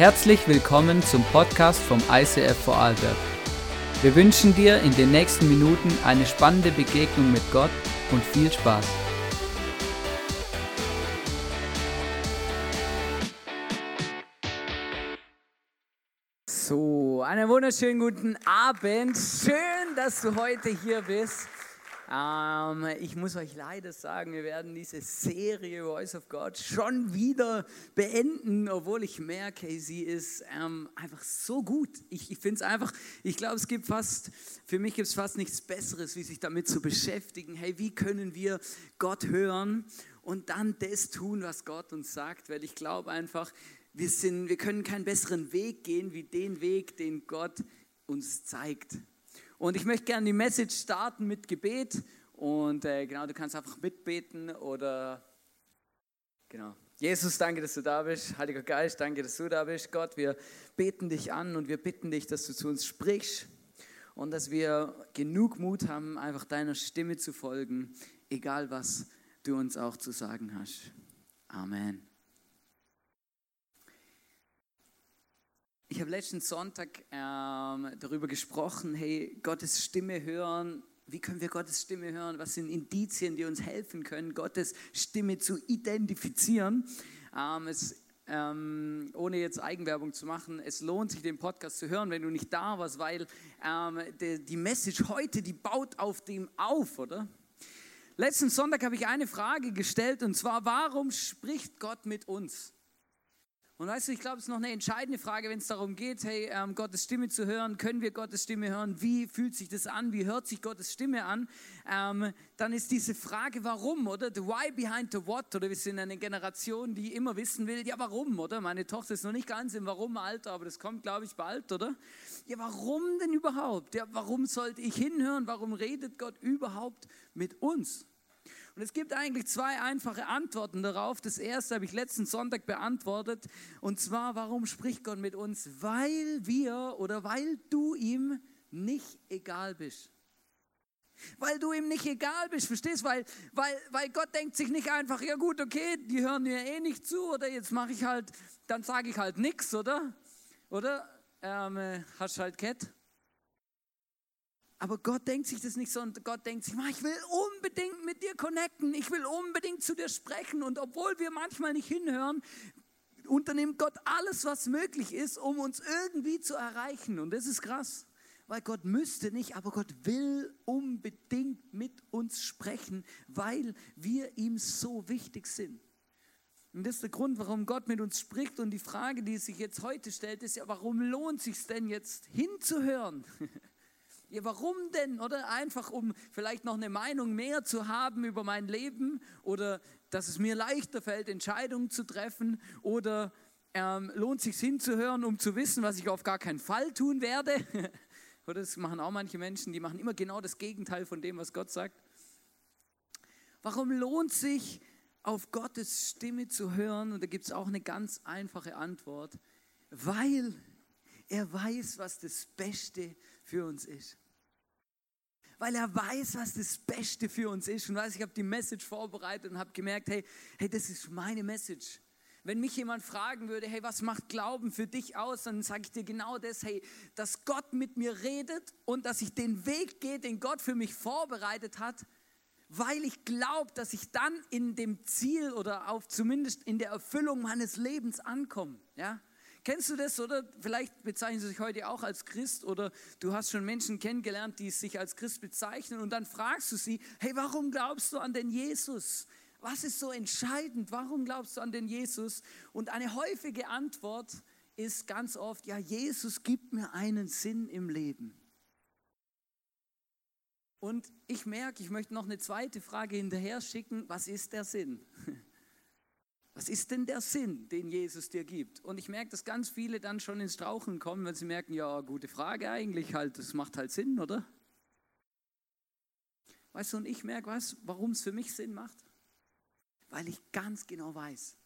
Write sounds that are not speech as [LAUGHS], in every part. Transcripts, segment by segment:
Herzlich willkommen zum Podcast vom ICF Vorarlberg. Wir wünschen dir in den nächsten Minuten eine spannende Begegnung mit Gott und viel Spaß. So, einen wunderschönen guten Abend. Schön, dass du heute hier bist. Ähm, ich muss euch leider sagen, wir werden diese Serie Voice of God schon wieder beenden, obwohl ich merke, sie ist ähm, einfach so gut. Ich, ich finde es einfach, ich glaube, es gibt fast, für mich gibt es fast nichts Besseres, wie sich damit zu beschäftigen. Hey, wie können wir Gott hören und dann das tun, was Gott uns sagt? Weil ich glaube einfach, wir, sind, wir können keinen besseren Weg gehen, wie den Weg, den Gott uns zeigt. Und ich möchte gerne die Message starten mit Gebet. Und äh, genau, du kannst einfach mitbeten oder genau. Jesus, danke, dass du da bist. Heiliger Geist, danke, dass du da bist. Gott, wir beten dich an und wir bitten dich, dass du zu uns sprichst und dass wir genug Mut haben, einfach deiner Stimme zu folgen, egal was du uns auch zu sagen hast. Amen. Ich habe letzten Sonntag ähm, darüber gesprochen, hey, Gottes Stimme hören. Wie können wir Gottes Stimme hören? Was sind Indizien, die uns helfen können, Gottes Stimme zu identifizieren? Ähm, es, ähm, ohne jetzt Eigenwerbung zu machen, es lohnt sich, den Podcast zu hören, wenn du nicht da warst, weil ähm, die, die Message heute, die baut auf dem auf, oder? Letzten Sonntag habe ich eine Frage gestellt und zwar, warum spricht Gott mit uns? Und weißt du, ich glaube, es ist noch eine entscheidende Frage, wenn es darum geht, hey, ähm, Gottes Stimme zu hören, können wir Gottes Stimme hören, wie fühlt sich das an, wie hört sich Gottes Stimme an, ähm, dann ist diese Frage, warum, oder? The why behind the what, oder wir sind eine Generation, die immer wissen will, ja, warum, oder? Meine Tochter ist noch nicht ganz im Warum-Alter, aber das kommt, glaube ich, bald, oder? Ja, warum denn überhaupt? Ja, warum sollte ich hinhören? Warum redet Gott überhaupt mit uns? Und es gibt eigentlich zwei einfache Antworten darauf. Das erste habe ich letzten Sonntag beantwortet. Und zwar, warum spricht Gott mit uns? Weil wir oder weil du ihm nicht egal bist. Weil du ihm nicht egal bist, verstehst? Weil, weil, weil Gott denkt sich nicht einfach, ja gut, okay, die hören mir eh nicht zu oder jetzt mache ich halt, dann sage ich halt nichts, oder? Oder? Ähm, äh, hast halt Cat? Aber Gott denkt sich das nicht so und Gott denkt sich, ich will unbedingt mit dir connecten, ich will unbedingt zu dir sprechen und obwohl wir manchmal nicht hinhören, unternimmt Gott alles, was möglich ist, um uns irgendwie zu erreichen. Und das ist krass, weil Gott müsste nicht, aber Gott will unbedingt mit uns sprechen, weil wir ihm so wichtig sind. Und das ist der Grund, warum Gott mit uns spricht. Und die Frage, die sich jetzt heute stellt, ist ja, warum lohnt es sich denn jetzt hinzuhören? [LAUGHS] Ja, warum denn? Oder einfach, um vielleicht noch eine Meinung mehr zu haben über mein Leben oder dass es mir leichter fällt, Entscheidungen zu treffen oder ähm, lohnt sich hinzuhören, um zu wissen, was ich auf gar keinen Fall tun werde. [LAUGHS] oder das machen auch manche Menschen, die machen immer genau das Gegenteil von dem, was Gott sagt. Warum lohnt sich, auf Gottes Stimme zu hören? Und da gibt es auch eine ganz einfache Antwort. Weil er weiß, was das Beste für uns ist weil er weiß, was das Beste für uns ist. Und weiß, ich habe die Message vorbereitet und habe gemerkt, hey, hey, das ist meine Message. Wenn mich jemand fragen würde, hey, was macht Glauben für dich aus, dann sage ich dir genau das, hey, dass Gott mit mir redet und dass ich den Weg gehe, den Gott für mich vorbereitet hat, weil ich glaube, dass ich dann in dem Ziel oder auf zumindest in der Erfüllung meines Lebens ankomme. Ja? Kennst du das oder vielleicht bezeichnen sie sich heute auch als Christ oder du hast schon Menschen kennengelernt, die sich als Christ bezeichnen und dann fragst du sie, hey, warum glaubst du an den Jesus? Was ist so entscheidend? Warum glaubst du an den Jesus? Und eine häufige Antwort ist ganz oft, ja, Jesus gibt mir einen Sinn im Leben. Und ich merke, ich möchte noch eine zweite Frage hinterher schicken, was ist der Sinn? [LAUGHS] Was ist denn der Sinn, den Jesus dir gibt? Und ich merke, dass ganz viele dann schon ins Strauchen kommen, wenn sie merken, ja, gute Frage eigentlich, halt, das macht halt Sinn, oder? Weißt du, und ich merke, was, warum es für mich Sinn macht? Weil ich ganz genau weiß,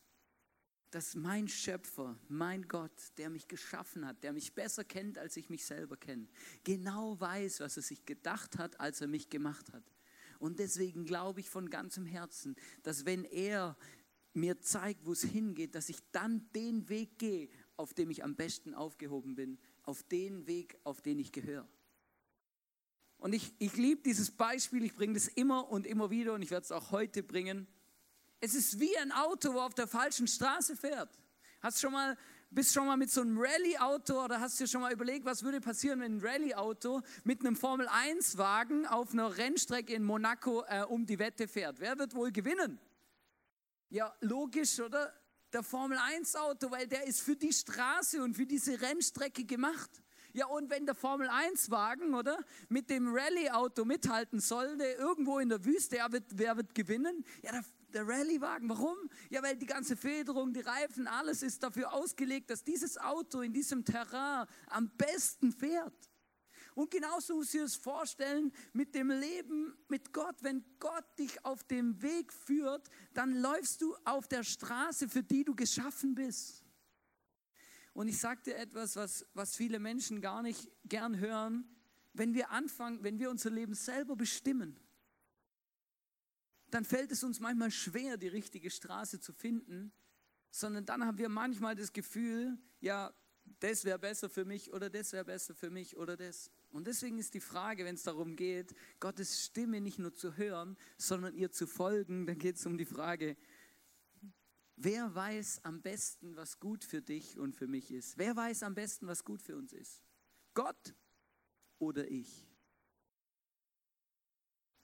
dass mein Schöpfer, mein Gott, der mich geschaffen hat, der mich besser kennt, als ich mich selber kenne, genau weiß, was er sich gedacht hat, als er mich gemacht hat. Und deswegen glaube ich von ganzem Herzen, dass wenn er mir zeigt, wo es hingeht, dass ich dann den Weg gehe auf dem ich am besten aufgehoben bin, auf den Weg, auf den ich gehöre. Und ich, ich liebe dieses Beispiel, ich bringe das immer und immer wieder und ich werde es auch heute bringen. Es ist wie ein Auto, wo auf der falschen Straße fährt. Hast schon mal, bist schon mal mit so einem Rallye-Auto oder hast dir schon mal überlegt, was würde passieren, wenn ein Rallye-Auto mit einem Formel-1-Wagen auf einer Rennstrecke in Monaco äh, um die Wette fährt? Wer wird wohl gewinnen? Ja, logisch, oder? Der Formel-1-Auto, weil der ist für die Straße und für diese Rennstrecke gemacht. Ja, und wenn der Formel-1-Wagen, oder, mit dem Rallye-Auto mithalten sollte, irgendwo in der Wüste, wer wird, wer wird gewinnen? Ja, der, der Rallye-Wagen. Warum? Ja, weil die ganze Federung, die Reifen, alles ist dafür ausgelegt, dass dieses Auto in diesem Terrain am besten fährt. Und genauso musst du das vorstellen mit dem Leben mit Gott. Wenn Gott dich auf dem Weg führt, dann läufst du auf der Straße, für die du geschaffen bist. Und ich sage dir etwas, was, was viele Menschen gar nicht gern hören. Wenn wir anfangen, wenn wir unser Leben selber bestimmen, dann fällt es uns manchmal schwer, die richtige Straße zu finden, sondern dann haben wir manchmal das Gefühl, ja, das wäre besser für mich oder das wäre besser für mich oder das. Und deswegen ist die Frage, wenn es darum geht, Gottes Stimme nicht nur zu hören, sondern ihr zu folgen, dann geht es um die Frage, wer weiß am besten, was gut für dich und für mich ist? Wer weiß am besten, was gut für uns ist? Gott oder ich?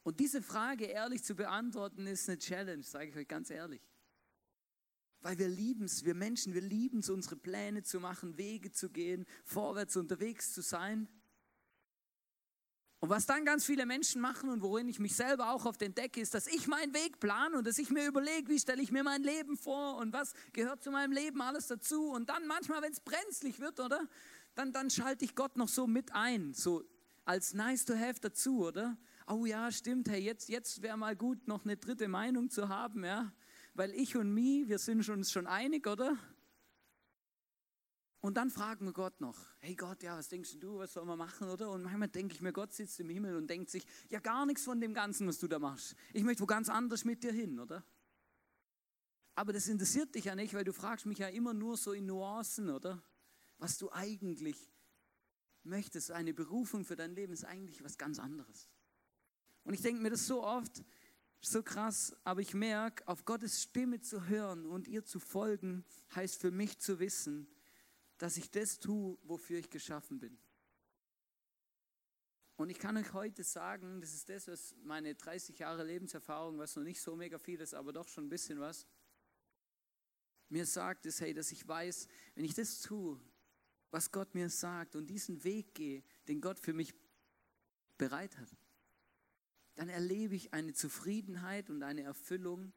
Und diese Frage ehrlich zu beantworten, ist eine Challenge, sage ich euch ganz ehrlich. Weil wir lieben es, wir Menschen, wir lieben es, unsere Pläne zu machen, Wege zu gehen, vorwärts unterwegs zu sein. Und was dann ganz viele Menschen machen und worin ich mich selber auch auf den Deck ist, dass ich meinen Weg plane und dass ich mir überlege, wie stelle ich mir mein Leben vor und was gehört zu meinem Leben alles dazu. Und dann manchmal, wenn es brenzlig wird, oder? Dann, dann schalte ich Gott noch so mit ein, so als nice to have dazu, oder? Oh ja, stimmt, hey, jetzt, jetzt wäre mal gut, noch eine dritte Meinung zu haben, ja? Weil ich und mi, wir sind uns schon einig, oder? Und dann fragen wir Gott noch, hey Gott, ja, was denkst du, was soll man machen, oder? Und manchmal denke ich mir, Gott sitzt im Himmel und denkt sich, ja, gar nichts von dem Ganzen, was du da machst. Ich möchte wo ganz anders mit dir hin, oder? Aber das interessiert dich ja nicht, weil du fragst mich ja immer nur so in Nuancen, oder? Was du eigentlich möchtest, eine Berufung für dein Leben ist eigentlich was ganz anderes. Und ich denke mir das so oft, so krass, aber ich merke, auf Gottes Stimme zu hören und ihr zu folgen, heißt für mich zu wissen, dass ich das tue, wofür ich geschaffen bin. Und ich kann euch heute sagen, das ist das, was meine 30 Jahre Lebenserfahrung, was noch nicht so mega viel ist, aber doch schon ein bisschen was, mir sagt, ist, hey, dass ich weiß, wenn ich das tue, was Gott mir sagt und diesen Weg gehe, den Gott für mich bereit hat, dann erlebe ich eine Zufriedenheit und eine Erfüllung,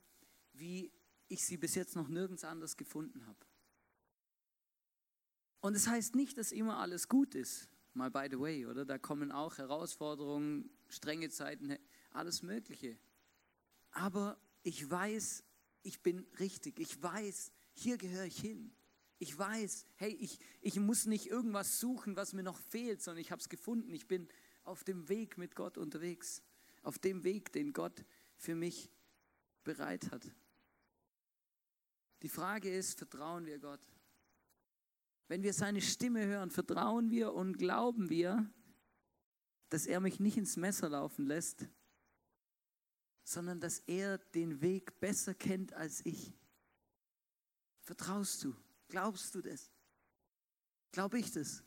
wie ich sie bis jetzt noch nirgends anders gefunden habe. Und es das heißt nicht, dass immer alles gut ist. Mal by the way, oder? Da kommen auch Herausforderungen, strenge Zeiten, alles Mögliche. Aber ich weiß, ich bin richtig. Ich weiß, hier gehöre ich hin. Ich weiß, hey, ich, ich muss nicht irgendwas suchen, was mir noch fehlt, sondern ich habe es gefunden. Ich bin auf dem Weg mit Gott unterwegs. Auf dem Weg, den Gott für mich bereit hat. Die Frage ist, vertrauen wir Gott? Wenn wir seine Stimme hören, vertrauen wir und glauben wir, dass er mich nicht ins Messer laufen lässt, sondern dass er den Weg besser kennt als ich. Vertraust du? Glaubst du das? Glaube ich das?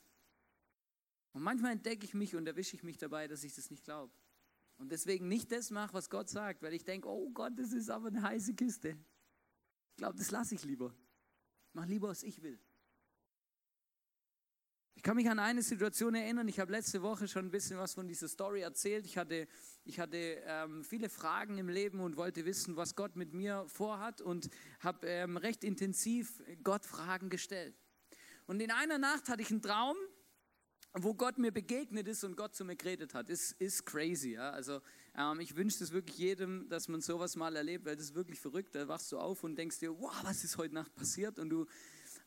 Und manchmal entdecke ich mich und erwische ich mich dabei, dass ich das nicht glaube. Und deswegen nicht das mache, was Gott sagt, weil ich denke, oh Gott, das ist aber eine heiße Kiste. Ich glaube, das lasse ich lieber. Ich mache lieber, was ich will. Ich kann mich an eine Situation erinnern, ich habe letzte Woche schon ein bisschen was von dieser Story erzählt. Ich hatte, ich hatte ähm, viele Fragen im Leben und wollte wissen, was Gott mit mir vorhat und habe ähm, recht intensiv Gott Fragen gestellt. Und in einer Nacht hatte ich einen Traum, wo Gott mir begegnet ist und Gott zu mir geredet hat. Ist, ist crazy. Ja? Also ähm, ich wünsche es wirklich jedem, dass man sowas mal erlebt, weil das ist wirklich verrückt. Da wachst du auf und denkst dir, wow, was ist heute Nacht passiert? Und du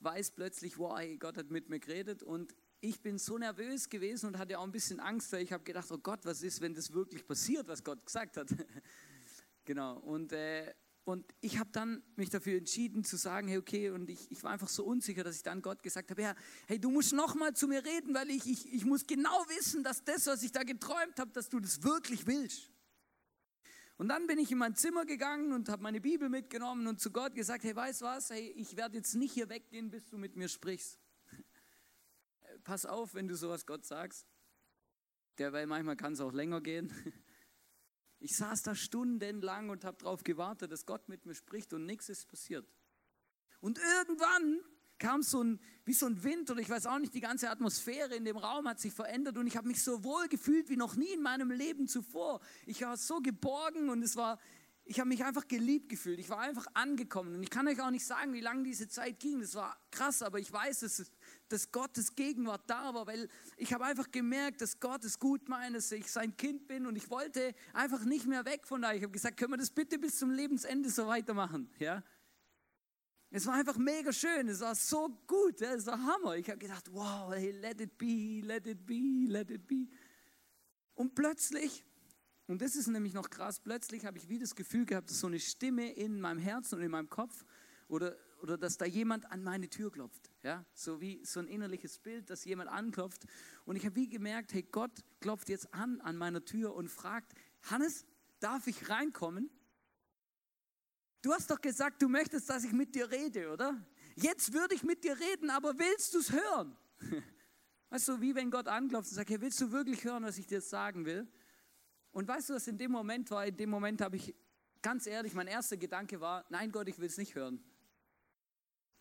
weiß plötzlich, wow, Gott hat mit mir geredet und ich bin so nervös gewesen und hatte auch ein bisschen Angst, weil ich habe gedacht, oh Gott, was ist, wenn das wirklich passiert, was Gott gesagt hat? [LAUGHS] genau. Und, äh, und ich habe dann mich dafür entschieden zu sagen, hey, okay, und ich, ich war einfach so unsicher, dass ich dann Gott gesagt habe, ja, hey, du musst nochmal zu mir reden, weil ich, ich, ich muss genau wissen, dass das, was ich da geträumt habe, dass du das wirklich willst. Und dann bin ich in mein Zimmer gegangen und habe meine Bibel mitgenommen und zu Gott gesagt, hey, weißt was, hey, ich werde jetzt nicht hier weggehen, bis du mit mir sprichst. Pass auf, wenn du sowas Gott sagst. Der, weil manchmal kann es auch länger gehen. Ich saß da stundenlang und habe darauf gewartet, dass Gott mit mir spricht und nichts ist passiert. Und irgendwann kam so ein, wie so ein Wind oder ich weiß auch nicht, die ganze Atmosphäre in dem Raum hat sich verändert und ich habe mich so wohl gefühlt wie noch nie in meinem Leben zuvor. Ich war so geborgen und es war, ich habe mich einfach geliebt gefühlt. Ich war einfach angekommen und ich kann euch auch nicht sagen, wie lange diese Zeit ging. Das war krass, aber ich weiß, dass es dass Gottes Gegenwart da war, weil ich habe einfach gemerkt, dass Gott es gut meint, dass ich sein Kind bin und ich wollte einfach nicht mehr weg von da. Ich habe gesagt, können wir das bitte bis zum Lebensende so weitermachen? Ja? Es war einfach mega schön, es war so gut, es war Hammer. Ich habe gedacht, wow, hey, let it be, let it be, let it be. Und plötzlich, und das ist nämlich noch krass, plötzlich habe ich wie das Gefühl gehabt, dass so eine Stimme in meinem Herzen und in meinem Kopf oder oder dass da jemand an meine Tür klopft. Ja? So wie so ein innerliches Bild, dass jemand anklopft. Und ich habe wie gemerkt, hey, Gott klopft jetzt an an meiner Tür und fragt, Hannes, darf ich reinkommen? Du hast doch gesagt, du möchtest, dass ich mit dir rede, oder? Jetzt würde ich mit dir reden, aber willst du es hören? [LAUGHS] Weißt du, wie wenn Gott anklopft und sagt, hey, willst du wirklich hören, was ich dir sagen will? Und weißt du, was in dem Moment war? In dem Moment habe ich, ganz ehrlich, mein erster Gedanke war, nein Gott, ich will es nicht hören.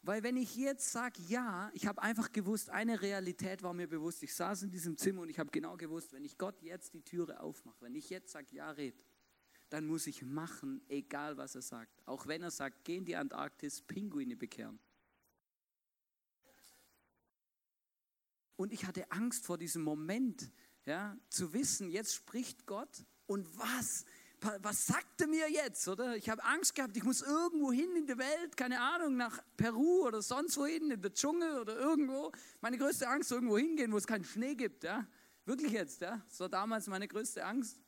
Weil wenn ich jetzt sage, ja, ich habe einfach gewusst, eine Realität war mir bewusst. Ich saß in diesem Zimmer und ich habe genau gewusst, wenn ich Gott jetzt die Türe aufmache, wenn ich jetzt sage, ja, red, dann muss ich machen, egal was er sagt. Auch wenn er sagt, geh in die Antarktis, Pinguine bekehren. Und ich hatte Angst vor diesem Moment, ja, zu wissen, jetzt spricht Gott und was was sagt er mir jetzt, oder? Ich habe Angst gehabt, ich muss irgendwo hin in der Welt, keine Ahnung, nach Peru oder sonst wohin, in der Dschungel oder irgendwo. Meine größte Angst, irgendwo hingehen, wo es keinen Schnee gibt, ja? Wirklich jetzt, ja? Das war damals meine größte Angst.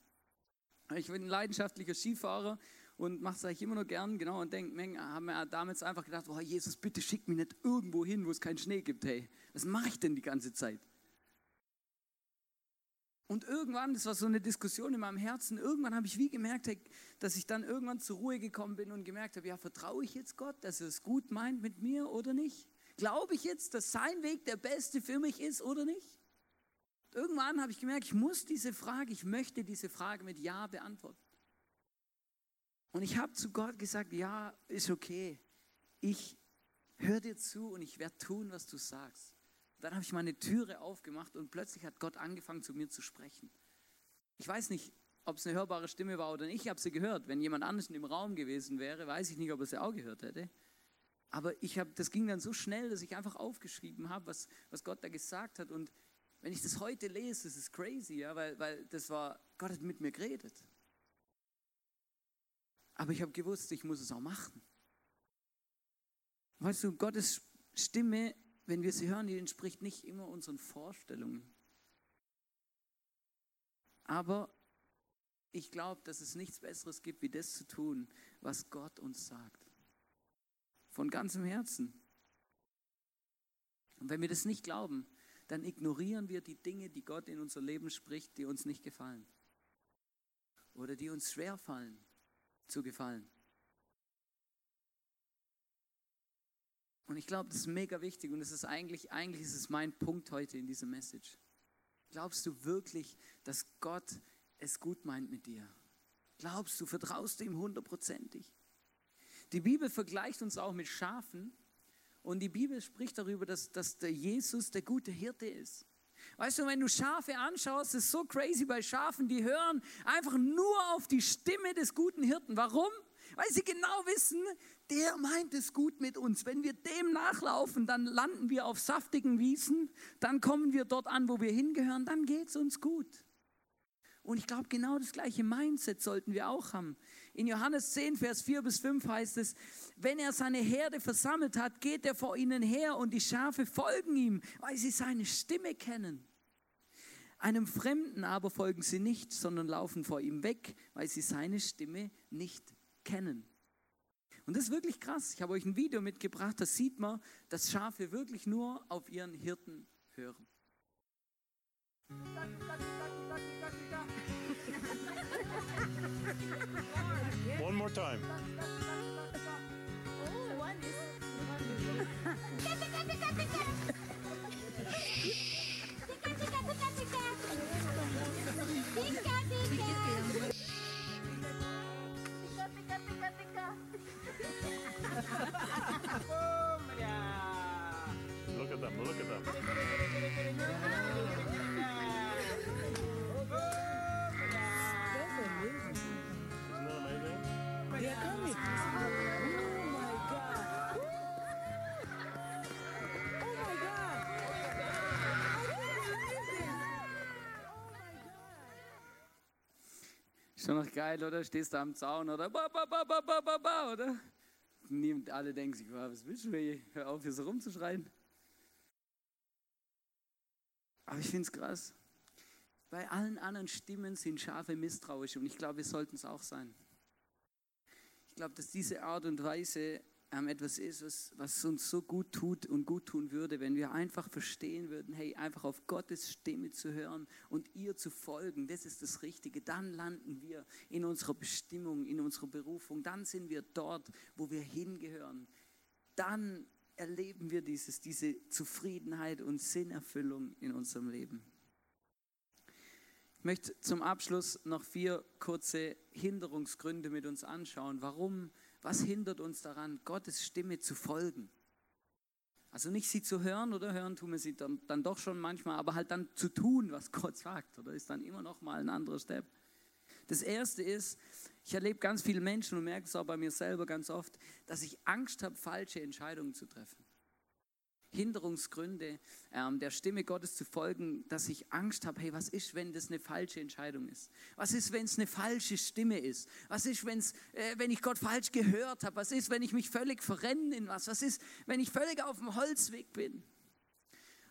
Ich bin ein leidenschaftlicher Skifahrer und mache es eigentlich immer noch gern, genau, und denke, haben wir damals einfach gedacht, oh Jesus, bitte schick mich nicht irgendwo hin, wo es keinen Schnee gibt, hey. Was mache ich denn die ganze Zeit? Und irgendwann, das war so eine Diskussion in meinem Herzen, irgendwann habe ich wie gemerkt, dass ich dann irgendwann zur Ruhe gekommen bin und gemerkt habe, ja, vertraue ich jetzt Gott, dass er es gut meint mit mir oder nicht? Glaube ich jetzt, dass sein Weg der beste für mich ist oder nicht? Irgendwann habe ich gemerkt, ich muss diese Frage, ich möchte diese Frage mit Ja beantworten. Und ich habe zu Gott gesagt, ja, ist okay. Ich höre dir zu und ich werde tun, was du sagst. Dann habe ich meine Türe aufgemacht und plötzlich hat Gott angefangen zu mir zu sprechen. Ich weiß nicht, ob es eine hörbare Stimme war oder nicht, ich habe sie gehört. Wenn jemand anders in dem Raum gewesen wäre, weiß ich nicht, ob er sie auch gehört hätte. Aber ich hab, das ging dann so schnell, dass ich einfach aufgeschrieben habe, was, was Gott da gesagt hat. Und wenn ich das heute lese, das ist crazy, ja, weil, weil das war, Gott hat mit mir geredet. Aber ich habe gewusst, ich muss es auch machen. Weißt du, Gottes Stimme wenn wir sie hören, die entspricht nicht immer unseren Vorstellungen. Aber ich glaube, dass es nichts Besseres gibt, wie das zu tun, was Gott uns sagt. Von ganzem Herzen. Und wenn wir das nicht glauben, dann ignorieren wir die Dinge, die Gott in unser Leben spricht, die uns nicht gefallen. Oder die uns schwer fallen zu gefallen. Und ich glaube, das ist mega wichtig und es ist eigentlich, eigentlich ist es mein Punkt heute in dieser Message. Glaubst du wirklich, dass Gott es gut meint mit dir? Glaubst du, vertraust du ihm hundertprozentig? Die Bibel vergleicht uns auch mit Schafen und die Bibel spricht darüber, dass, dass der Jesus der gute Hirte ist. Weißt du, wenn du Schafe anschaust, ist so crazy bei Schafen, die hören einfach nur auf die Stimme des guten Hirten. Warum? Weil sie genau wissen, der meint es gut mit uns. Wenn wir dem nachlaufen, dann landen wir auf saftigen Wiesen, dann kommen wir dort an, wo wir hingehören, dann geht es uns gut. Und ich glaube, genau das gleiche Mindset sollten wir auch haben. In Johannes 10, Vers 4 bis 5 heißt es, wenn er seine Herde versammelt hat, geht er vor ihnen her und die Schafe folgen ihm, weil sie seine Stimme kennen. Einem Fremden aber folgen sie nicht, sondern laufen vor ihm weg, weil sie seine Stimme nicht kennen. Und das ist wirklich krass. Ich habe euch ein Video mitgebracht, da sieht man, dass Schafe wirklich nur auf ihren Hirten hören. One more time. Look at them, look at them. [LAUGHS] Schon noch geil, oder? Stehst du am Zaun oder ba, ba, ba, ba, ba, ba, ba, oder? Niemand, alle denken sich, "Wow, was willst du hier? Hör auf, hier so rumzuschreien. Aber ich finde es krass. Bei allen anderen Stimmen sind Schafe misstrauisch und ich glaube, wir sollten es auch sein. Ich glaube, dass diese Art und Weise etwas ist, was, was uns so gut tut und gut tun würde, wenn wir einfach verstehen würden, hey, einfach auf Gottes Stimme zu hören und ihr zu folgen, das ist das Richtige. Dann landen wir in unserer Bestimmung, in unserer Berufung. Dann sind wir dort, wo wir hingehören. Dann erleben wir dieses, diese Zufriedenheit und Sinnerfüllung in unserem Leben. Ich möchte zum Abschluss noch vier kurze Hinderungsgründe mit uns anschauen. Warum, was hindert uns daran, Gottes Stimme zu folgen? Also nicht sie zu hören oder hören tun wir sie dann, dann doch schon manchmal, aber halt dann zu tun, was Gott sagt, oder ist dann immer noch mal ein anderer Step. Das erste ist, ich erlebe ganz viele Menschen und merke es auch bei mir selber ganz oft, dass ich Angst habe, falsche Entscheidungen zu treffen. Hinderungsgründe, ähm, der Stimme Gottes zu folgen, dass ich Angst habe, hey, was ist, wenn das eine falsche Entscheidung ist? Was ist, wenn es eine falsche Stimme ist? Was ist, wenn's, äh, wenn ich Gott falsch gehört habe? Was ist, wenn ich mich völlig verrenne in was? Was ist, wenn ich völlig auf dem Holzweg bin?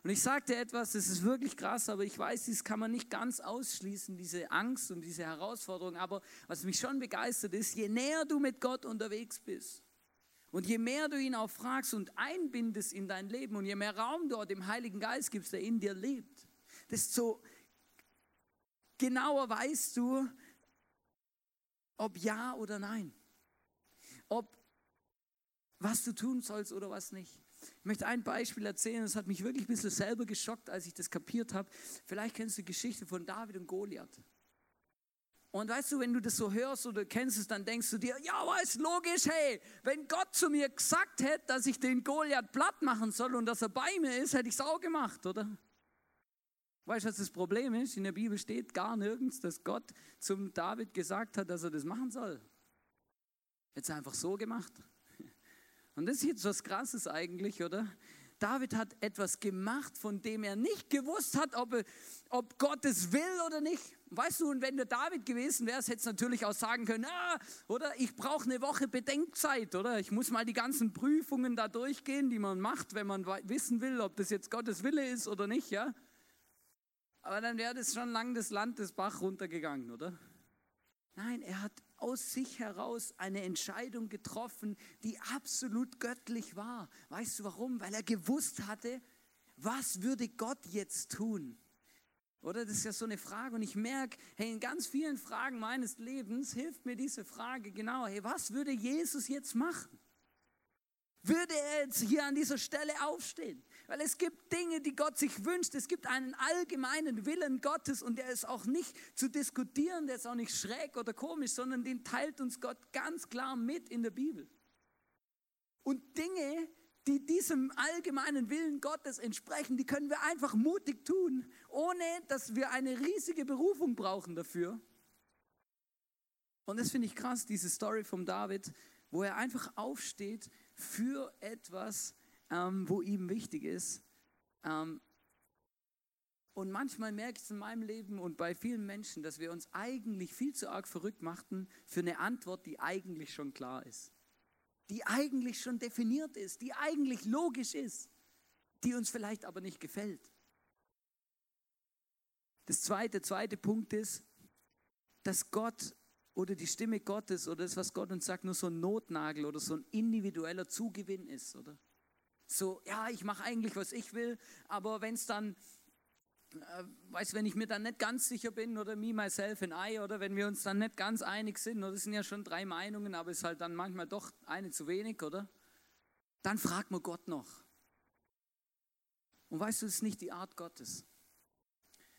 Und ich sagte etwas, das ist wirklich krass, aber ich weiß, das kann man nicht ganz ausschließen, diese Angst und diese Herausforderung. Aber was mich schon begeistert ist, je näher du mit Gott unterwegs bist, und je mehr du ihn auch fragst und einbindest in dein Leben und je mehr Raum du dem Heiligen Geist gibst, der in dir lebt, desto genauer weißt du, ob ja oder nein. Ob was du tun sollst oder was nicht. Ich möchte ein Beispiel erzählen, das hat mich wirklich ein bisschen selber geschockt, als ich das kapiert habe. Vielleicht kennst du die Geschichte von David und Goliath. Und weißt du, wenn du das so hörst oder kennst es, dann denkst du dir, ja, aber ist logisch, hey, wenn Gott zu mir gesagt hätte, dass ich den Goliath platt machen soll und dass er bei mir ist, hätte ich es auch gemacht, oder? Weißt du, was das Problem ist? In der Bibel steht gar nirgends, dass Gott zum David gesagt hat, dass er das machen soll. Jetzt einfach so gemacht. Und das ist jetzt was Krasses eigentlich, oder? David hat etwas gemacht, von dem er nicht gewusst hat, ob, er, ob Gott es will oder nicht. Weißt du, und wenn du David gewesen wärst, hättest du natürlich auch sagen können, ah, oder ich brauche eine Woche Bedenkzeit, oder ich muss mal die ganzen Prüfungen da durchgehen, die man macht, wenn man wissen will, ob das jetzt Gottes Wille ist oder nicht, ja. Aber dann wäre das schon lang das Land des Bach runtergegangen, oder? Nein, er hat aus sich heraus eine Entscheidung getroffen, die absolut göttlich war. Weißt du warum? Weil er gewusst hatte, was würde Gott jetzt tun? Oder das ist ja so eine Frage und ich merke, hey, in ganz vielen Fragen meines Lebens hilft mir diese Frage genau, hey, was würde Jesus jetzt machen? Würde er jetzt hier an dieser Stelle aufstehen? Weil es gibt Dinge, die Gott sich wünscht. Es gibt einen allgemeinen Willen Gottes und der ist auch nicht zu diskutieren, der ist auch nicht schräg oder komisch, sondern den teilt uns Gott ganz klar mit in der Bibel. Und Dinge, die diesem allgemeinen Willen Gottes entsprechen, die können wir einfach mutig tun, ohne dass wir eine riesige Berufung brauchen dafür. Und das finde ich krass, diese Story vom David, wo er einfach aufsteht für etwas, ähm, wo ihm wichtig ist. Ähm, und manchmal merke ich es in meinem Leben und bei vielen Menschen, dass wir uns eigentlich viel zu arg verrückt machten für eine Antwort, die eigentlich schon klar ist, die eigentlich schon definiert ist, die eigentlich logisch ist, die uns vielleicht aber nicht gefällt. Das zweite, zweite Punkt ist, dass Gott oder die Stimme Gottes oder das, was Gott uns sagt, nur so ein Notnagel oder so ein individueller Zugewinn ist, oder? So, ja, ich mache eigentlich, was ich will, aber wenn es dann, weiß, wenn ich mir dann nicht ganz sicher bin oder me, myself and I oder wenn wir uns dann nicht ganz einig sind, oder das sind ja schon drei Meinungen, aber es ist halt dann manchmal doch eine zu wenig, oder? Dann fragt man Gott noch. Und weißt du, es ist nicht die Art Gottes.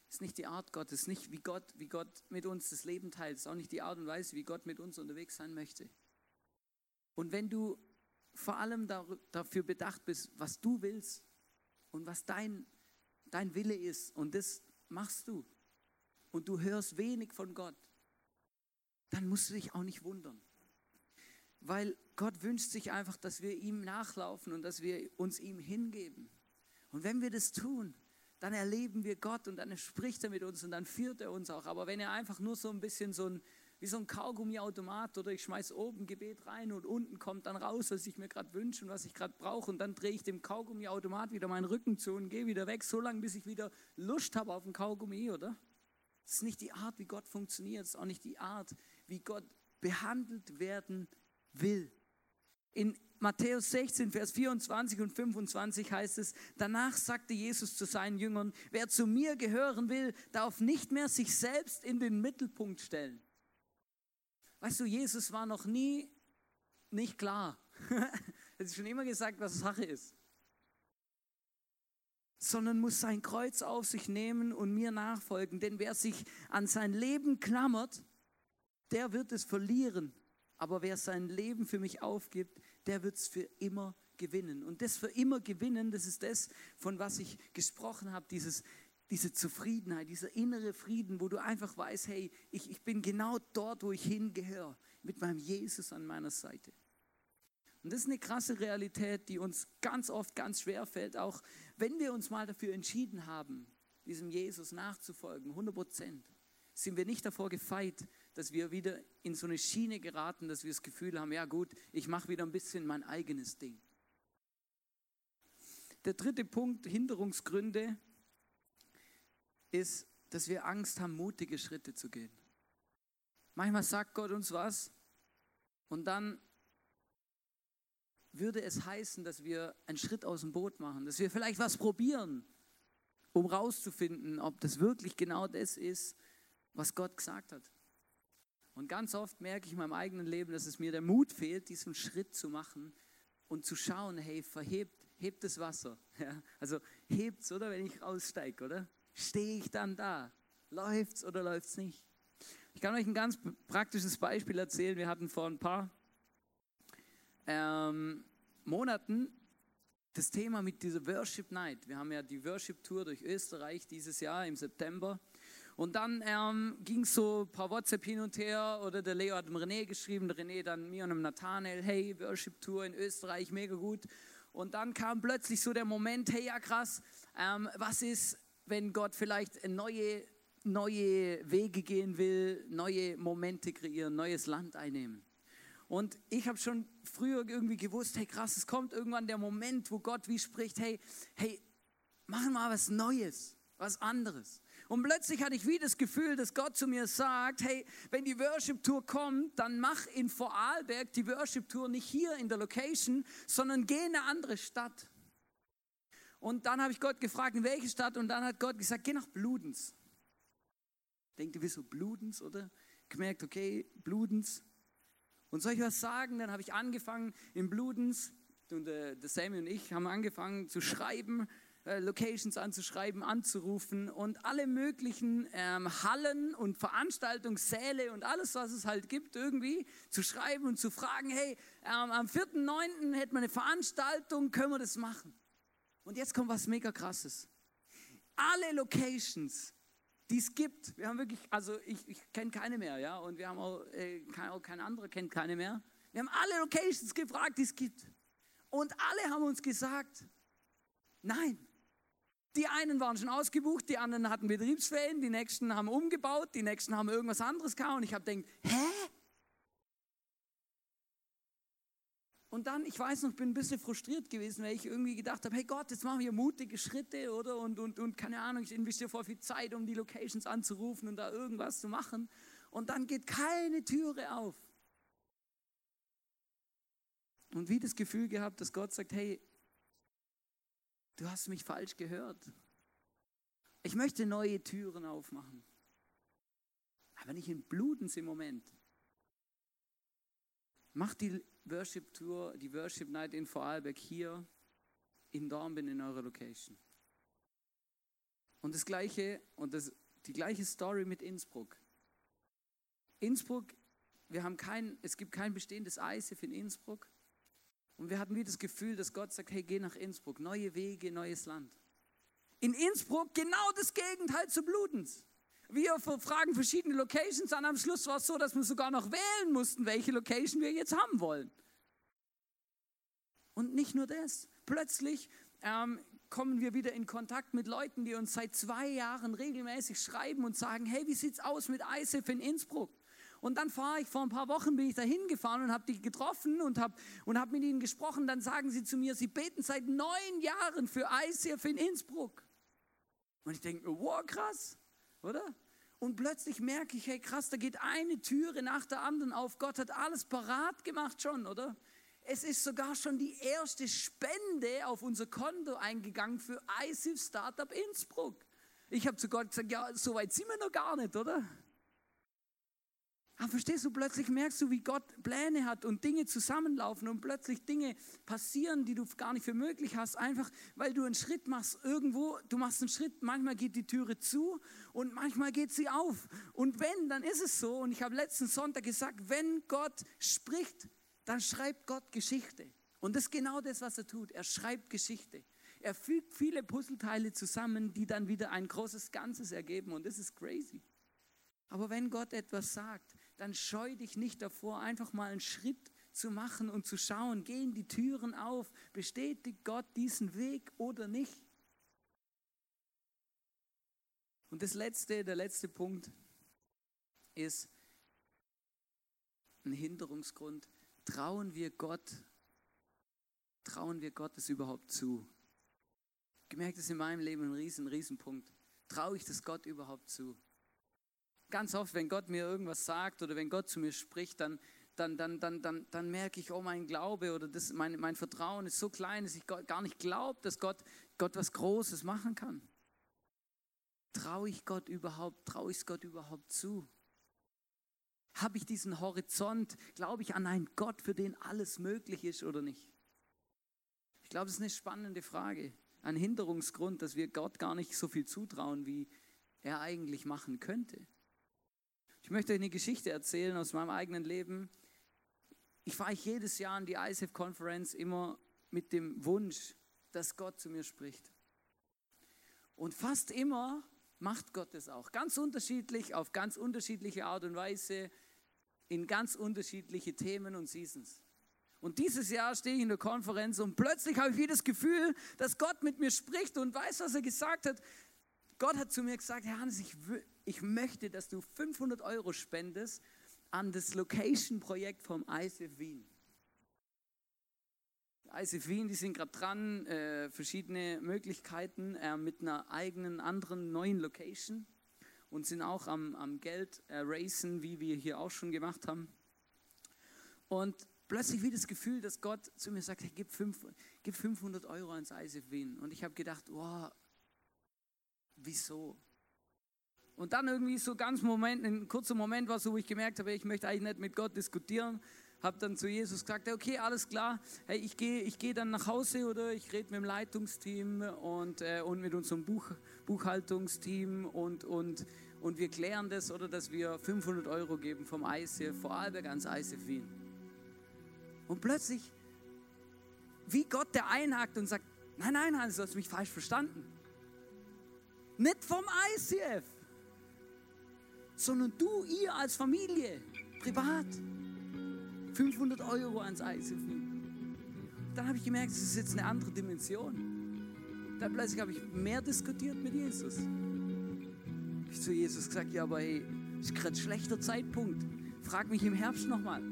Es ist nicht die Art Gottes, nicht wie Gott, wie Gott mit uns das Leben teilt, es ist auch nicht die Art und Weise, wie Gott mit uns unterwegs sein möchte. Und wenn du vor allem dafür bedacht bist, was du willst und was dein, dein Wille ist, und das machst du, und du hörst wenig von Gott, dann musst du dich auch nicht wundern. Weil Gott wünscht sich einfach, dass wir ihm nachlaufen und dass wir uns ihm hingeben. Und wenn wir das tun, dann erleben wir Gott und dann spricht er mit uns und dann führt er uns auch. Aber wenn er einfach nur so ein bisschen so ein, wie so ein Kaugummiautomat oder ich schmeiß oben Gebet rein und unten kommt dann raus, was ich mir gerade wünsche und was ich gerade brauche und dann drehe ich dem Kaugummiautomat wieder meinen Rücken zu und gehe wieder weg, so lange bis ich wieder Lust habe auf ein Kaugummi, oder? Das ist nicht die Art, wie Gott funktioniert, das ist auch nicht die Art, wie Gott behandelt werden will. In Matthäus 16, Vers 24 und 25 heißt es, danach sagte Jesus zu seinen Jüngern, wer zu mir gehören will, darf nicht mehr sich selbst in den Mittelpunkt stellen. Weißt du, Jesus war noch nie nicht klar. [LAUGHS] er hat schon immer gesagt, was Sache ist. Sondern muss sein Kreuz auf sich nehmen und mir nachfolgen. Denn wer sich an sein Leben klammert, der wird es verlieren. Aber wer sein Leben für mich aufgibt, der wird es für immer gewinnen. Und das für immer gewinnen, das ist das, von was ich gesprochen habe, dieses, diese Zufriedenheit, dieser innere Frieden, wo du einfach weißt, hey, ich, ich bin genau dort, wo ich hingehöre, mit meinem Jesus an meiner Seite. Und das ist eine krasse Realität, die uns ganz oft ganz schwer fällt, auch wenn wir uns mal dafür entschieden haben, diesem Jesus nachzufolgen, 100 Prozent, sind wir nicht davor gefeit, dass wir wieder in so eine Schiene geraten, dass wir das Gefühl haben, ja gut, ich mache wieder ein bisschen mein eigenes Ding. Der dritte Punkt, Hinderungsgründe, ist, dass wir Angst haben, mutige Schritte zu gehen. Manchmal sagt Gott uns was und dann würde es heißen, dass wir einen Schritt aus dem Boot machen, dass wir vielleicht was probieren, um rauszufinden, ob das wirklich genau das ist, was Gott gesagt hat. Und ganz oft merke ich in meinem eigenen Leben, dass es mir der Mut fehlt, diesen Schritt zu machen und zu schauen, hey, verhebt, hebt das Wasser. [LAUGHS] Ja, also hebt's, oder, wenn ich aussteige, oder? Stehe ich dann da? Läuft's oder läuft's nicht? Ich kann euch ein ganz praktisches Beispiel erzählen. Wir hatten vor ein paar ähm, Monaten das Thema mit dieser Worship Night. Wir haben ja die Worship Tour durch Österreich dieses Jahr im September. Und dann ähm, ging so ein paar WhatsApp hin und her oder der Leo hat dem René geschrieben, der René dann mir und dem Nathanael, hey, Worship Tour in Österreich, mega gut. Und dann kam plötzlich so der Moment, hey, ja krass, ähm, was ist, wenn Gott vielleicht neue, neue Wege gehen will, neue Momente kreieren, neues Land einnehmen. Und ich habe schon früher irgendwie gewusst, hey krass, es kommt irgendwann der Moment, wo Gott wie spricht, hey, hey, machen wir was Neues, was anderes. Und plötzlich hatte ich wie das Gefühl, dass Gott zu mir sagt, hey, wenn die Worship Tour kommt, dann mach in Vorarlberg die Worship Tour nicht hier in der Location, sondern geh in eine andere Stadt. Und dann habe ich Gott gefragt, in welche Stadt? Und dann hat Gott gesagt, geh nach Bludens. Denkt ihr, wieso Bludens, oder? Gemerkt, okay, Bludens. Und soll ich was sagen? Dann habe ich angefangen in Bludens, und äh, der Sammy und ich haben angefangen zu schreiben äh, Locations anzuschreiben, anzurufen und alle möglichen ähm, Hallen und Veranstaltungssäle und alles, was es halt gibt, irgendwie zu schreiben und zu fragen, hey, ähm, am 4.9. hätten wir eine Veranstaltung, können wir das machen? Und jetzt kommt was mega krasses. Alle Locations, die es gibt, wir haben wirklich, also ich, ich kenne keine mehr, ja, und wir haben auch, äh, kein, auch kein anderer kennt keine mehr. Wir haben alle Locations gefragt, die es gibt. Und alle haben uns gesagt, nein, die einen waren schon ausgebucht, die anderen hatten Betriebsferien, die nächsten haben umgebaut, die nächsten haben irgendwas anderes gehabt und ich habe gedacht, hä? Und dann, ich weiß noch, bin ein bisschen frustriert gewesen, weil ich irgendwie gedacht habe, hey Gott, jetzt machen wir mutige Schritte, oder? Und, und, und keine Ahnung, ich investiere voll viel Zeit, um die Locations anzurufen und da irgendwas zu machen. und dann geht keine Türe auf. Und wie das Gefühl gehabt, dass Gott sagt, hey, du hast mich falsch gehört. Ich möchte neue Türen aufmachen. Aber nicht in Blutens im Moment. Mach die Worship Tour, die Worship Night in Vorarlberg hier in Dornbin in eurer Location. Und das gleiche, und das, die gleiche Story mit Innsbruck. Innsbruck, wir haben kein, es gibt kein bestehendes ISIF in Innsbruck. Und wir hatten wie das Gefühl, dass Gott sagt, hey, geh nach Innsbruck, neue Wege, neues Land. In Innsbruck genau das Gegenteil zu Blutens. Wir fragen verschiedene Locations an. Am Schluss war es so, dass wir sogar noch wählen mussten, welche Location wir jetzt haben wollen. Und nicht nur das. Plötzlich ähm, kommen wir wieder in Kontakt mit Leuten, die uns seit zwei Jahren regelmäßig schreiben und sagen, hey, wie sieht's aus mit ISIF in Innsbruck? Und dann fahre ich, vor ein paar Wochen bin ich da hingefahren und habe die getroffen und habe und hab mit ihnen gesprochen. Dann sagen sie zu mir, sie beten seit neun Jahren für ICF in Innsbruck. Und ich denke, wow, krass, oder? Und plötzlich merke ich, hey krass, da geht eine Türe nach der anderen auf. Gott hat alles parat gemacht schon, oder? Es ist sogar schon die erste Spende auf unser Konto eingegangen für ICF Startup Innsbruck. Ich habe zu Gott gesagt, ja, so weit sind wir noch gar nicht, oder? Aber verstehst du, plötzlich merkst du, wie Gott Pläne hat und Dinge zusammenlaufen und plötzlich Dinge passieren, die du gar nicht für möglich hast, einfach weil du einen Schritt machst irgendwo, du machst einen Schritt, manchmal geht die Türe zu und manchmal geht sie auf. Und wenn, dann ist es so. Und ich habe letzten Sonntag gesagt, wenn Gott spricht, dann schreibt Gott Geschichte. Und das ist genau das, was er tut. Er schreibt Geschichte. Er fügt viele Puzzleteile zusammen, die dann wieder ein großes Ganzes ergeben. Und das ist crazy. Aber wenn Gott etwas sagt, dann scheu dich nicht davor, einfach mal einen Schritt zu machen und zu schauen, gehen die Türen auf, bestätigt Gott diesen Weg oder nicht. Und das letzte, der letzte Punkt ist ein Hinderungsgrund. Trauen wir Gott, trauen wir Gott es überhaupt zu? Gemerkt, das ist in meinem Leben ein riesen, riesen Punkt. Traue ich das Gott überhaupt zu? Ganz oft, wenn Gott mir irgendwas sagt oder wenn Gott zu mir spricht, dann, dann, dann, dann, dann, dann merke ich, oh, mein Glaube oder das, mein, mein Vertrauen ist so klein, dass ich gar nicht glaube, dass Gott, Gott was Großes machen kann. Traue ich Gott überhaupt, traue ich es Gott überhaupt zu? Habe ich diesen Horizont? Glaube ich an einen Gott, für den alles möglich ist oder nicht? Ich glaube, das ist eine spannende Frage. Ein Hinderungsgrund, dass wir Gott gar nicht so viel zutrauen, wie er eigentlich machen könnte. Ich möchte euch eine Geschichte erzählen aus meinem eigenen Leben. Ich fahre jedes Jahr an die ISF Conference immer mit dem Wunsch, dass Gott zu mir spricht. Und fast immer macht Gott es auch. Ganz unterschiedlich, auf ganz unterschiedliche Art und Weise, in ganz unterschiedliche Themen und Seasons. Und dieses Jahr stehe ich in der Konferenz und plötzlich habe ich wieder das Gefühl, dass Gott mit mir spricht und weiß, was er gesagt hat. Gott hat zu mir gesagt, Herr Hannes, ich, ich möchte, dass du 500 Euro spendest an das Location-Projekt vom ICF Wien. ICF Wien, die sind gerade dran, äh, verschiedene Möglichkeiten äh, mit einer eigenen, anderen, neuen Location und sind auch am, am Geld äh, racen, wie wir hier auch schon gemacht haben. Und plötzlich wieder das Gefühl, dass Gott zu mir sagt, hey, gib, fünf, gib 500 Euro ans ICF Wien. Und ich habe gedacht, wow, wieso? Und dann irgendwie so ganz Moment, ein kurzer Moment war so, wo ich gemerkt habe, ich möchte eigentlich nicht mit Gott diskutieren. Habe dann zu Jesus gesagt, okay, alles klar, hey, ich gehe ich geh dann nach Hause oder ich rede mit dem Leitungsteam und, äh, und mit unserem Buch, Buchhaltungsteam und, und, und wir klären das oder dass wir 500 Euro geben vom ICF, Vorarlberg ans ICF Wien. Und plötzlich, wie Gott der einhakt und sagt, nein, nein, Hans, du hast mich falsch verstanden. Nicht vom ICF sondern du, ihr als Familie, privat, 500 Euro ans ICF. Dann habe ich gemerkt, es ist jetzt eine andere Dimension. Dann plötzlich habe ich mehr diskutiert mit Jesus. Ich zu Jesus gesagt, ja, aber hey, ist gerade schlechter Zeitpunkt. Frag mich im Herbst nochmal.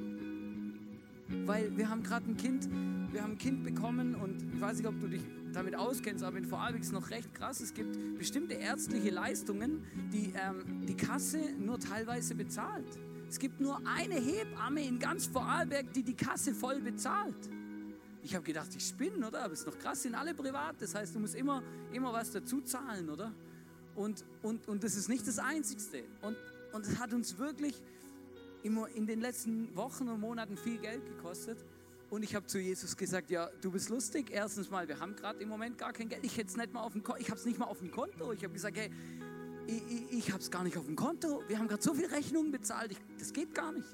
Weil wir haben gerade ein Kind, wir haben ein Kind bekommen und ich weiß nicht, ob du dich damit auskennst, aber in Vorarlberg ist es noch recht krass. Es gibt bestimmte ärztliche Leistungen, die ähm, die Kasse nur teilweise bezahlt. Es gibt nur eine Hebamme in ganz Vorarlberg, die die Kasse voll bezahlt. Ich habe gedacht, ich spinne, oder? Aber es ist noch krass, sind alle privat. Das heißt, du musst immer, immer was dazu zahlen, oder? Und, und, und das ist nicht das Einzigste. Und, und es hat uns wirklich in den letzten Wochen und Monaten viel Geld gekostet. Und ich habe zu Jesus gesagt, ja, du bist lustig. Erstens mal, wir haben gerade im Moment gar kein Geld. Ich hätte es nicht mal auf dem Konto. Ich habe es nicht mal auf dem Konto. Ich habe gesagt, hey, ich, ich, ich habe es gar nicht auf dem Konto. Wir haben gerade so viele Rechnungen bezahlt. Ich, das geht gar nicht.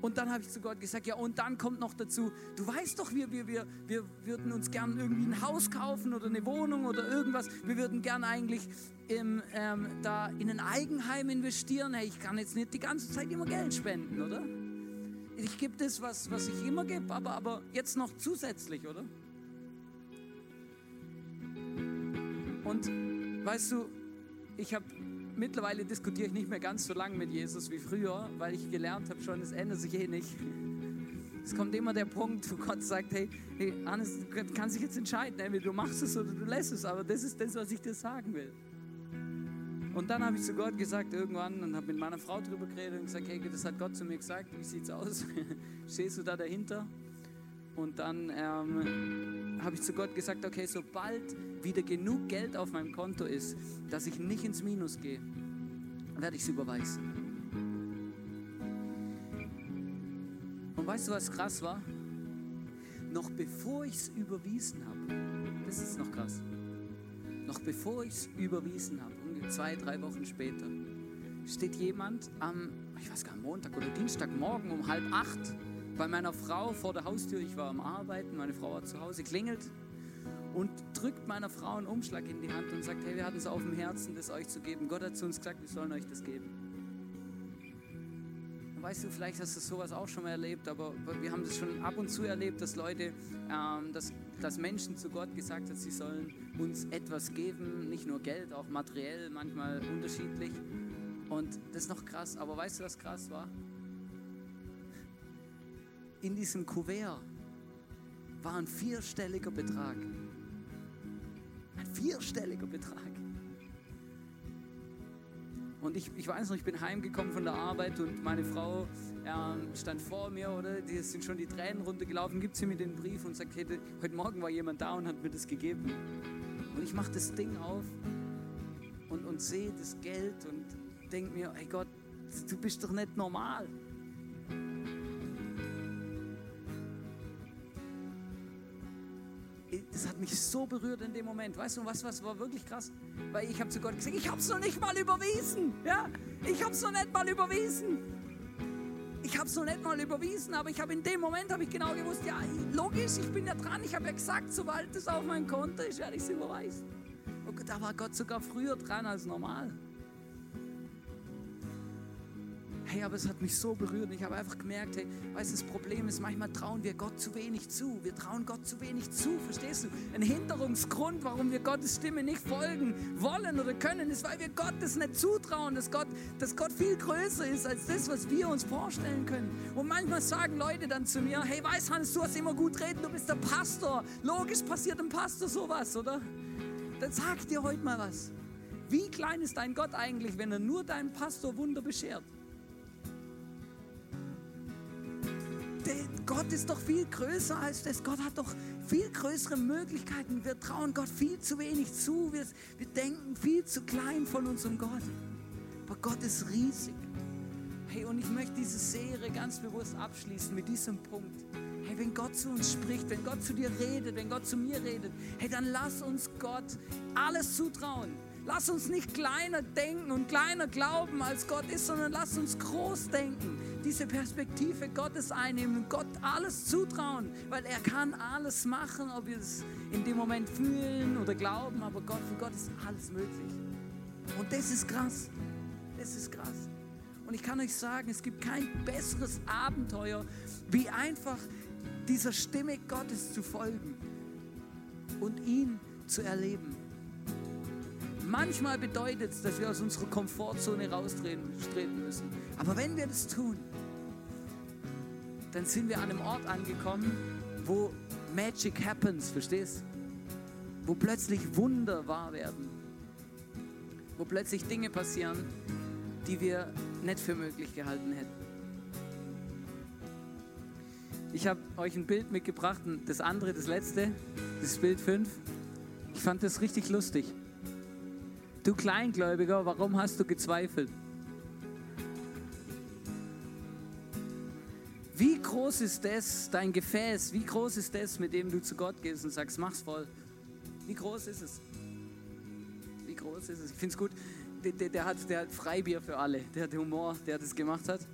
Und dann habe ich zu Gott gesagt, ja, und dann kommt noch dazu, du weißt doch, wir, wir, wir, wir würden uns gern irgendwie ein Haus kaufen oder eine Wohnung oder irgendwas. Wir würden gern eigentlich im, ähm, da in ein Eigenheim investieren. Hey, ich kann jetzt nicht die ganze Zeit immer Geld spenden, oder? Ich gebe das, was, was ich immer gebe, aber, aber jetzt noch zusätzlich, oder? Und weißt du, ich habe mittlerweile diskutiere ich nicht mehr ganz so lange mit Jesus wie früher, weil ich gelernt habe schon, es ändert sich eh nicht. Es kommt immer der Punkt, wo Gott sagt, hey, Hannes, du kannst dich jetzt entscheiden, entweder du machst es oder du lässt es, aber das ist das, was ich dir sagen will. Und dann habe ich zu Gott gesagt irgendwann und habe mit meiner Frau darüber geredet und gesagt, hey, das hat Gott zu mir gesagt, wie sieht es aus? [LAUGHS] Stehst du da dahinter? Und dann ähm, habe ich zu Gott gesagt, okay, sobald wieder genug Geld auf meinem Konto ist, dass ich nicht ins Minus gehe, werde ich es überweisen. Und weißt du, was krass war? Noch bevor ich es überwiesen habe, das ist noch krass, noch bevor ich es überwiesen habe, ungefähr zwei, drei Wochen später, steht jemand am, ich weiß gar nicht, Montag oder Dienstagmorgen um halb acht bei meiner Frau vor der Haustür. Ich war am Arbeiten, meine Frau war zu Hause, klingelt und drückt meiner Frau einen Umschlag in die Hand und sagt, hey, wir hatten es auf dem Herzen, das euch zu geben. Gott hat zu uns gesagt, wir sollen euch das geben. Und weißt du, vielleicht hast du sowas auch schon mal erlebt, aber wir haben das schon ab und zu erlebt, dass Leute, ähm, dass, dass Menschen zu Gott gesagt haben, sie sollen uns etwas geben, nicht nur Geld, auch materiell, manchmal unterschiedlich. Und das ist noch krass, aber weißt du, was krass war? In diesem Kuvert war ein vierstelliger Betrag. Ein vierstelliger Betrag. Und ich, ich weiß noch, ich bin heimgekommen von der Arbeit und meine Frau ähm, stand vor mir, oder? Die sind schon die Tränen runtergelaufen, gibt sie mir den Brief und sagt, hey, heute Morgen war jemand da und hat mir das gegeben. Und ich mache das Ding auf und, und sehe das Geld und denke mir, hey Gott, du bist doch nicht normal. Das hat mich so berührt in dem Moment. Weißt du, was, was war wirklich krass? Weil ich habe zu Gott gesagt, ich habe es noch nicht mal überwiesen. Ja, ich habe es noch nicht mal überwiesen. Ich habe es noch nicht mal überwiesen, aber ich habe in dem Moment habe ich genau gewusst, ja, logisch, ich bin ja dran. Ich habe ja gesagt, sobald es auf mein Konto ist, werde ich es überweisen. Und da war Gott sogar früher dran als normal. Hey, aber es hat mich so berührt ich habe einfach gemerkt, hey, weißt du, das Problem ist, manchmal trauen wir Gott zu wenig zu. Wir trauen Gott zu wenig zu, verstehst du? Ein Hinderungsgrund, warum wir Gottes Stimme nicht folgen wollen oder können, ist, weil wir Gott das nicht zutrauen, dass Gott, dass Gott viel größer ist als das, was wir uns vorstellen können. Und manchmal sagen Leute dann zu mir, hey, weißt Hans, du hast immer gut reden, du bist der Pastor. Logisch passiert dem Pastor sowas, oder? Dann sag dir heute mal was. Wie klein ist dein Gott eigentlich, wenn er nur deinem Pastor Wunder beschert? Gott ist doch viel größer als das. Gott hat doch viel größere Möglichkeiten. Wir trauen Gott viel zu wenig zu. Wir, wir denken viel zu klein von unserem Gott. Aber Gott ist riesig. Hey, und ich möchte diese Serie ganz bewusst abschließen mit diesem Punkt. Hey, wenn Gott zu uns spricht, wenn Gott zu dir redet, wenn Gott zu mir redet, hey, dann lass uns Gott alles zutrauen. Lass uns nicht kleiner denken und kleiner glauben, als Gott ist, sondern lass uns groß denken. Diese Perspektive Gottes einnehmen, Gott alles zutrauen, weil er kann alles machen, ob wir es in dem Moment fühlen oder glauben, aber Gott, für Gott ist alles möglich. Und das ist krass. Das ist krass. Und ich kann euch sagen, es gibt kein besseres Abenteuer, wie einfach dieser Stimme Gottes zu folgen und ihn zu erleben. Manchmal bedeutet es, dass wir aus unserer Komfortzone raustreten müssen. Aber wenn wir das tun, dann sind wir an einem Ort angekommen, wo Magic happens, verstehst? Wo plötzlich Wunder wahr werden. Wo plötzlich Dinge passieren, die wir nicht für möglich gehalten hätten. Ich habe euch ein Bild mitgebracht, das andere, das letzte, das Bild 5. Ich fand das richtig lustig. Du Kleingläubiger, warum hast du gezweifelt? Wie groß ist das, dein Gefäß? Wie groß ist das, mit dem du zu Gott gehst und sagst, mach's voll? Wie groß ist es? Wie groß ist es? Ich finde es gut. Der, der, der, hat, der hat Freibier für alle. Der hat Humor, der das gemacht hat.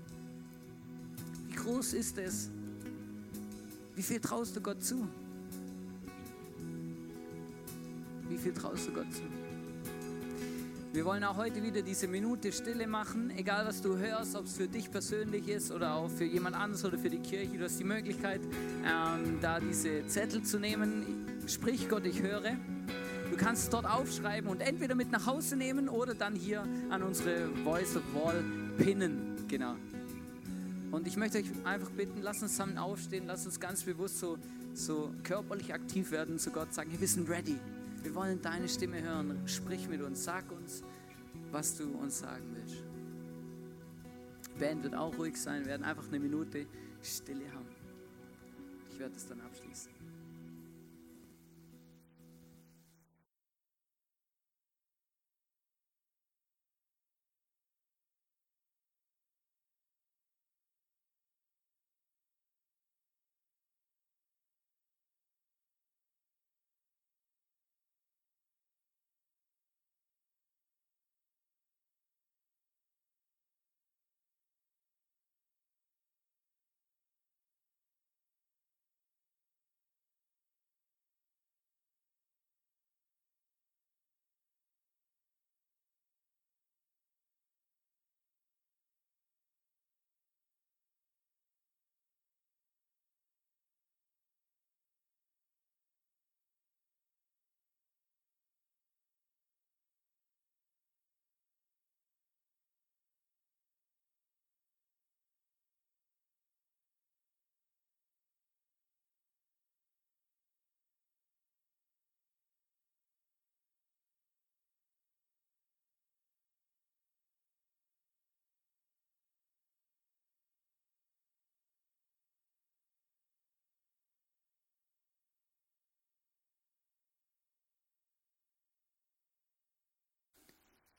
Wie groß ist es? Wie viel traust du Gott zu? Wie viel traust du Gott zu? Wir wollen auch heute wieder diese Minute Stille machen, egal was du hörst, ob es für dich persönlich ist oder auch für jemand anderes oder für die Kirche. Du hast die Möglichkeit, ähm, da diese Zettel zu nehmen. Sprich Gott, ich höre. Du kannst es dort aufschreiben und entweder mit nach Hause nehmen oder dann hier an unsere Voice of Wall pinnen. Genau. Und ich möchte euch einfach bitten, lasst uns zusammen aufstehen, lasst uns ganz bewusst so, so körperlich aktiv werden zu Gott, sagen, wir sind ready. Wir wollen deine Stimme hören. Sprich mit uns, sag uns, was du uns sagen willst. Die Band wird auch ruhig sein, wir werden einfach eine Minute Stille haben. Ich werde es dann abschließen.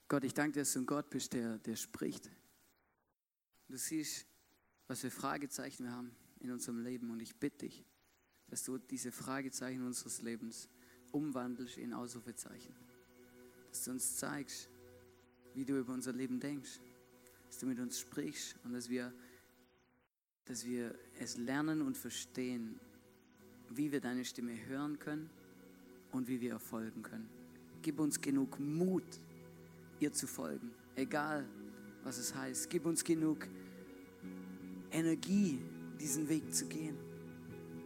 Gott, ich danke dir, dass du ein Gott bist, der, der spricht. Du siehst, was für Fragezeichen wir haben in unserem Leben. Und ich bitte dich, dass du diese Fragezeichen unseres Lebens umwandelst in Ausrufezeichen. Dass du uns zeigst, wie du über unser Leben denkst. Dass du mit uns sprichst und dass wir, dass wir es lernen und verstehen, wie wir deine Stimme hören können und wie wir erfolgen können. Gib uns genug Mut, ihr zu folgen, egal was es heißt. Gib uns genug Energie, diesen Weg zu gehen.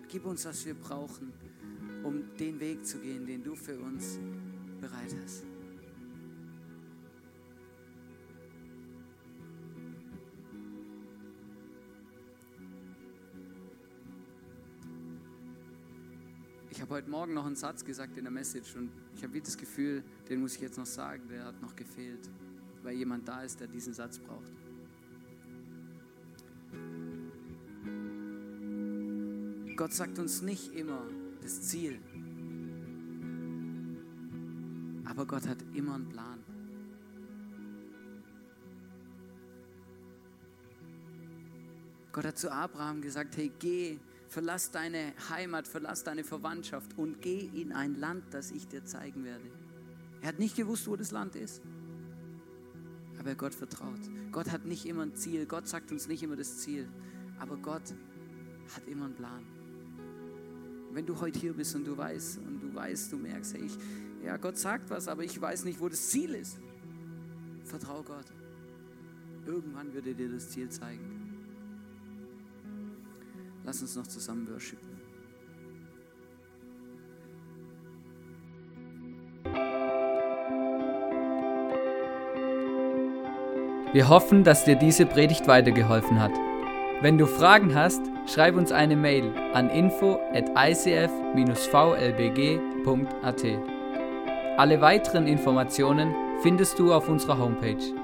Gib uns, was wir brauchen, um den Weg zu gehen, den du für uns bereit hast. Habe heute Morgen noch einen Satz gesagt in der Message und ich habe das Gefühl, den muss ich jetzt noch sagen, der hat noch gefehlt, weil jemand da ist, der diesen Satz braucht. Gott sagt uns nicht immer das Ziel, aber Gott hat immer einen Plan. Gott hat zu Abraham gesagt, hey, geh Verlass deine Heimat, verlass deine Verwandtschaft und geh in ein Land, das ich dir zeigen werde. Er hat nicht gewusst, wo das Land ist, aber er Gott vertraut. Gott hat nicht immer ein Ziel, Gott sagt uns nicht immer das Ziel, aber Gott hat immer einen Plan. Wenn du heute hier bist und du weißt und du weißt, du merkst, hey, ich, ja, Gott sagt was, aber ich weiß nicht, wo das Ziel ist. Vertrau Gott. Irgendwann wird er dir das Ziel zeigen. Lass uns noch zusammen worshipen. Wir hoffen, dass dir diese Predigt weitergeholfen hat. Wenn du Fragen hast, schreib uns eine Mail an info at icf-vlbg.at. Alle weiteren Informationen findest du auf unserer Homepage